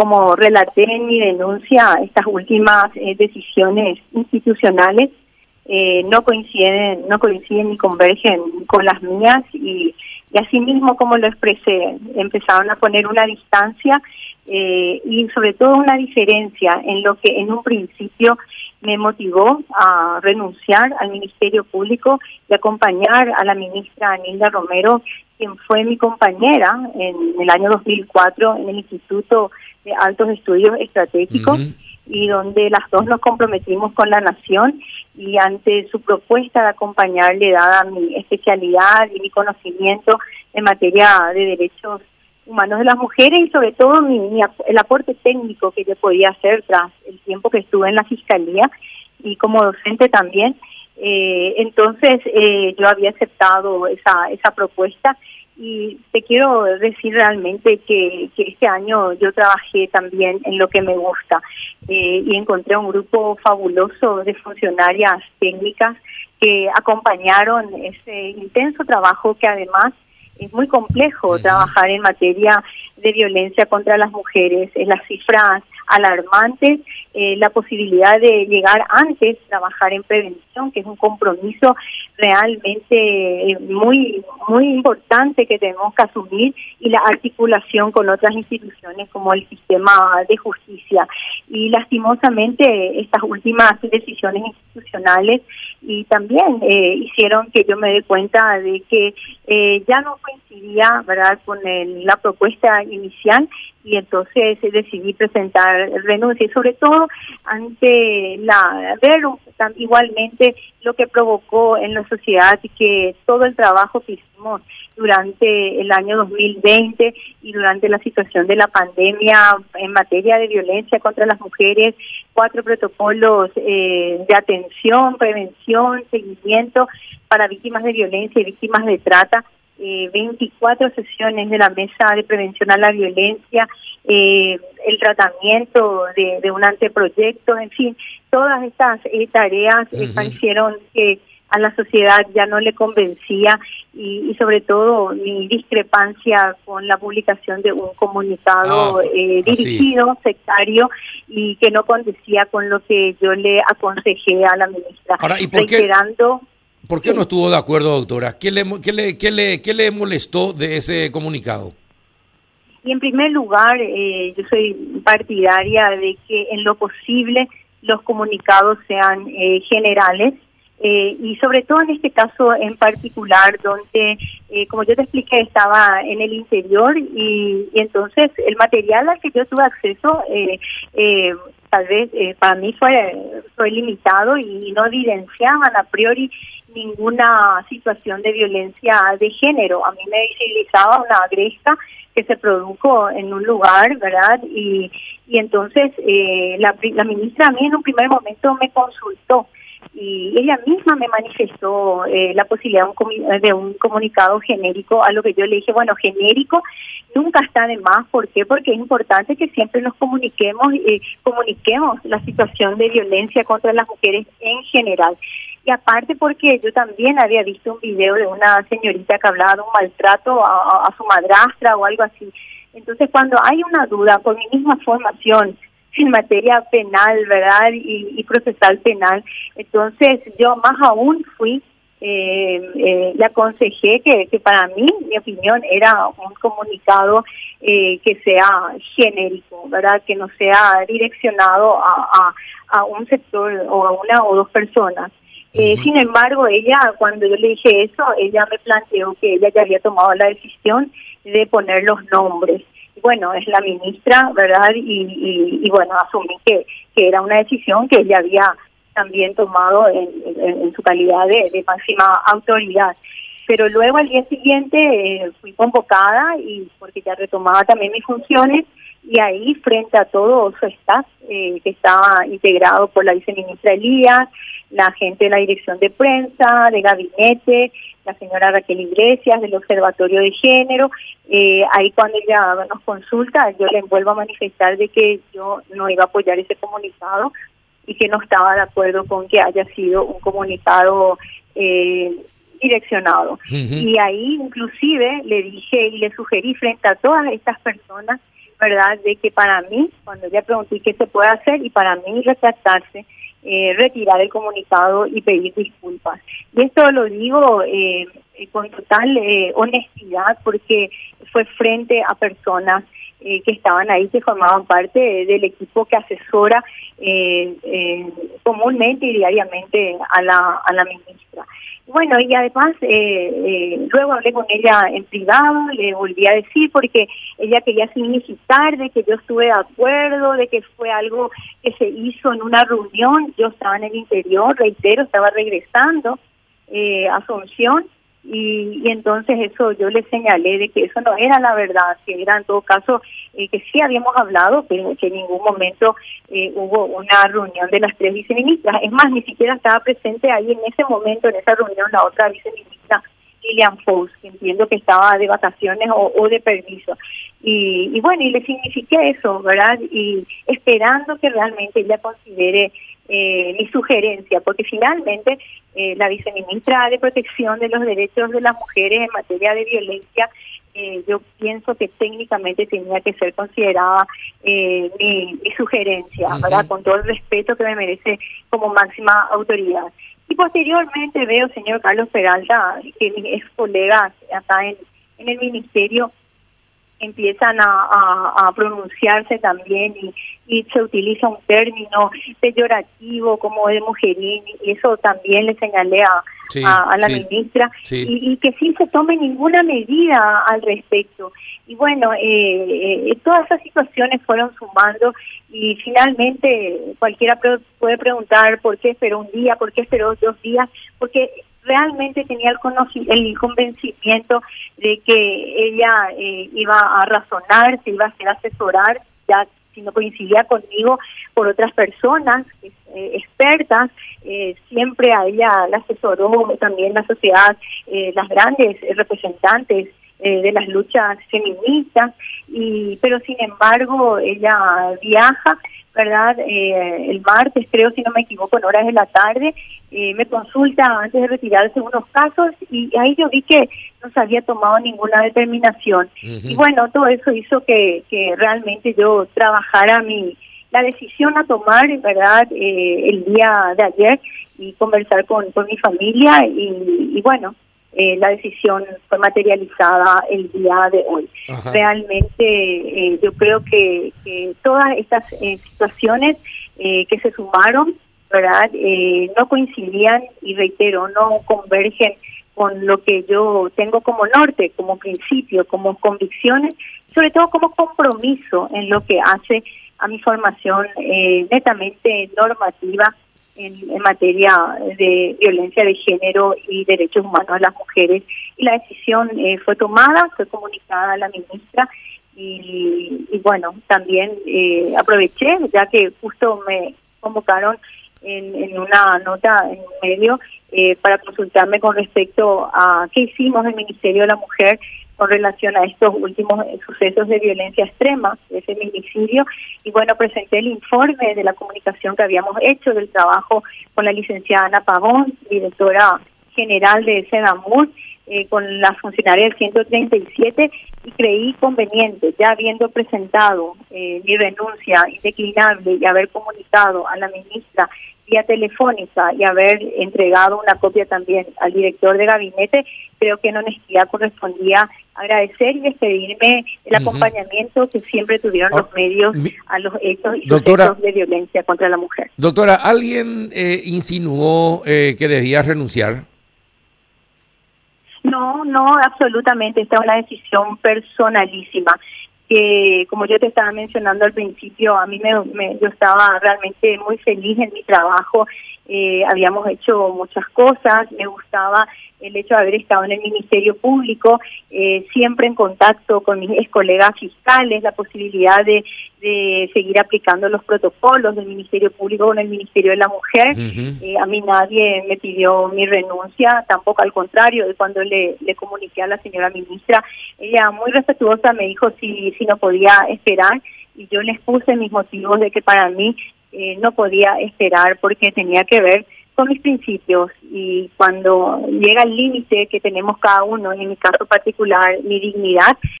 como relaté en mi denuncia, estas últimas eh, decisiones institucionales eh, no coinciden, no coinciden ni convergen con las mías y, y asimismo como lo expresé, empezaron a poner una distancia eh, y sobre todo una diferencia en lo que en un principio me motivó a renunciar al Ministerio Público y acompañar a la ministra Anilda Romero, quien fue mi compañera en el año 2004 en el Instituto de Altos Estudios Estratégicos. y donde las dos nos comprometimos con la nación y ante su propuesta de acompañarle, dada mi especialidad y mi conocimiento en materia de derechos humanos de las mujeres y sobre todo mi, el aporte técnico que yo podía hacer tras el tiempo que estuve en la fiscalía y como docente también. Eh, entonces eh, yo había aceptado esa, esa propuesta y te quiero decir realmente que, que este año yo trabajé también en lo que me gusta eh, y encontré un grupo fabuloso de funcionarias técnicas que acompañaron ese intenso trabajo que además es muy complejo trabajar en materia de violencia contra las mujeres. Las cifras alarmantes, eh, la posibilidad de llegar antes, trabajar en prevención, que es un compromiso realmente eh, muy muy importante que tenemos que asumir y la articulación con otras instituciones como el sistema de justicia. Y lastimosamente estas últimas decisiones institucionales y también eh, hicieron que yo me dé cuenta de que ya no coincidía verdad con la propuesta inicial y entonces decidí presentar renuncia. Y sobre todo ante la ver igualmente lo que provocó en la sociedad y que todo el trabajo que hicimos durante el año 2020 y durante la situación de la pandemia en materia de violencia contra las mujeres, cuatro protocolos eh, de atención, prevención, seguimiento para víctimas de violencia y víctimas de trata, eh, 24 sesiones de la Mesa de Prevención a la Violencia, eh, el tratamiento de, un anteproyecto, en fin, todas estas eh, tareas uh parecieron que a la sociedad ya no le convencía y, sobre todo mi discrepancia con la publicación de un comunicado ah, eh, dirigido, sectario y que no condecía con lo que yo le aconsejé a la ministra. Ahora, ¿y por ¿Por qué no estuvo de acuerdo, doctora? ¿Qué le, qué le, qué le, qué le molestó de ese comunicado? Y en primer lugar, eh, yo soy partidaria de que en lo posible los comunicados sean eh, generales eh, y sobre todo en este caso en particular donde, como yo te expliqué, estaba en el interior y, entonces el material al que yo tuve acceso tal vez para mí fue, fue limitado y no evidenciaban a priori ninguna situación de violencia de género. A mí me visibilizaba una agresta que se produjo en un lugar, ¿verdad? Y, entonces eh, la, la ministra a mí en un primer momento me consultó y ella misma me manifestó eh, la posibilidad de un, comunicado genérico, a lo que yo le dije, bueno, genérico nunca está de más, ¿por qué? Porque es importante que siempre nos comuniquemos, eh, comuniquemos la situación de violencia contra las mujeres en general. Y aparte porque yo también había visto un video de una señorita que hablaba de un maltrato a, a su madrastra o algo así. Entonces, cuando hay una duda, por mi misma formación, en materia penal, ¿verdad? Y, procesal penal. Entonces yo más aún fui, eh, eh, le aconsejé que, que para mí, mi opinión, era un comunicado eh, que sea genérico, ¿verdad? Que no sea direccionado a, a, un sector o a una o dos personas. Eh, sin embargo, ella, cuando yo le dije eso, ella me planteó que ella ya había tomado la decisión de poner los nombres bueno, es la ministra, ¿verdad? Y, y, bueno, asumí que, que era una decisión que ella había también tomado en, su calidad de, máxima autoridad. Pero luego al día siguiente eh, fui convocada y porque ya retomaba también mis funciones y ahí frente a todo su staff eh, que estaba integrado por la viceministra Elías, la gente de la dirección de prensa, de gabinete, la señora Raquel Iglesias del Observatorio de Género. Eh, ahí cuando ella nos consulta, yo le vuelvo a manifestar de que yo no iba a apoyar ese comunicado y que no estaba de acuerdo con que haya sido un comunicado eh, direccionado. Y ahí inclusive le dije y le sugerí frente a todas estas personas ¿verdad? De que para mí, cuando ella pregunté qué se puede hacer, y para mí retractarse, eh, retirar el comunicado y pedir disculpas. Y esto lo digo eh, con total eh, honestidad porque fue frente a personas que estaban ahí, que formaban parte del equipo que asesora comúnmente y diariamente a la, a la ministra. Bueno, y además eh, eh, luego hablé con ella en privado, le volví a decir porque ella quería significar de que yo estuve de acuerdo, de que fue algo que se hizo en una reunión, yo estaba en el interior, reitero, estaba regresando eh, a Asunción y, entonces eso yo le señalé de que eso no era la verdad, que era en todo caso eh, que sí habíamos hablado, pero que en ningún momento eh, hubo una reunión de las tres viceministras. Es más, ni siquiera estaba presente ahí en ese momento, en esa reunión, la otra viceministra, Lilian Fous, que entiendo que estaba de vacaciones o, de permiso. Y, y bueno, y le signifiqué eso, ¿verdad? Y esperando que realmente ella considere eh, mi sugerencia, porque finalmente eh, la viceministra de Protección de los Derechos de las Mujeres en materia de violencia, eh, yo pienso que técnicamente tenía que ser considerada mi, sugerencia, ¿verdad? Con todo el respeto que me merece como máxima autoridad. Y posteriormente veo, señor Carlos Peralta, que mis ex colegas acá en, en el ministerio empiezan a, pronunciarse también y, y, se utiliza un término peyorativo como de mujerín y eso también le señalé a, a, la ministra y, que sin se tome ninguna medida al respecto. Y bueno, eh, eh, todas esas situaciones fueron sumando y finalmente cualquiera puede preguntar por qué esperó un día, por qué esperó dos días, porque realmente tenía el, el convencimiento de que ella eh, iba a razonar, se iba a hacer asesorar, ya si no coincidía conmigo, por otras personas eh, expertas, eh, siempre a ella la asesoró también la sociedad, las grandes representantes de las luchas feministas, y pero sin embargo ella viaja ¿verdad? Eh, el martes, creo, si no me equivoco, en horas de la tarde, eh, me consulta antes de retirarse unos casos y ahí yo vi que no se había tomado ninguna determinación. Y bueno, todo eso hizo que, que realmente yo trabajara mi la decisión a tomar, ¿verdad?, eh, el día de ayer y conversar con, con mi familia y, y bueno, eh, la decisión fue materializada el día de hoy. Realmente eh, yo creo que, todas estas eh, situaciones que se sumaron, ¿verdad? no coincidían y reitero, no convergen con lo que yo tengo como norte, como principio, como convicciones, sobre todo como compromiso en lo que hace a mi formación netamente normativa en, materia de violencia de género y derechos humanos a las mujeres. Y la decisión eh, fue tomada, fue comunicada a la ministra y, bueno, también eh, aproveché, ya que justo me convocaron en, una nota en medio eh, para consultarme con respecto a qué hicimos el Ministerio de la Mujer con relación a estos últimos sucesos de violencia extrema, de feminicidio. Y bueno, presenté el informe de la comunicación que habíamos hecho del trabajo con la licenciada Ana Pagón, directora general de SEDAMUR, eh, con la funcionaria del 137 y creí conveniente, ya habiendo presentado eh, mi renuncia indeclinable y haber comunicado a la ministra vía telefónica y haber entregado una copia también al director de gabinete, creo que en honestidad correspondía agradecer y despedirme el acompañamiento que siempre tuvieron los ah, medios a los hechos y sucesos de violencia contra la mujer. Doctora, ¿alguien eh, insinuó eh, que debía renunciar? No, no, absolutamente. Esta es una decisión personalísima que como yo te estaba mencionando al principio, a mí me, yo estaba realmente muy feliz en mi trabajo, eh, habíamos hecho muchas cosas, me gustaba el hecho de haber estado en el Ministerio Público, eh, siempre en contacto con mis colegas fiscales, la posibilidad de, de, seguir aplicando los protocolos del Ministerio Público con el Ministerio de la Mujer. Eh, a mí nadie me pidió mi renuncia, tampoco al contrario, de cuando le, le comuniqué a la señora ministra, ella muy respetuosa me dijo si, si no podía esperar y yo les puse mis motivos de que para mí eh, no podía esperar porque tenía que ver con mis principios y cuando llega el límite que tenemos cada uno, en mi caso particular, mi dignidad,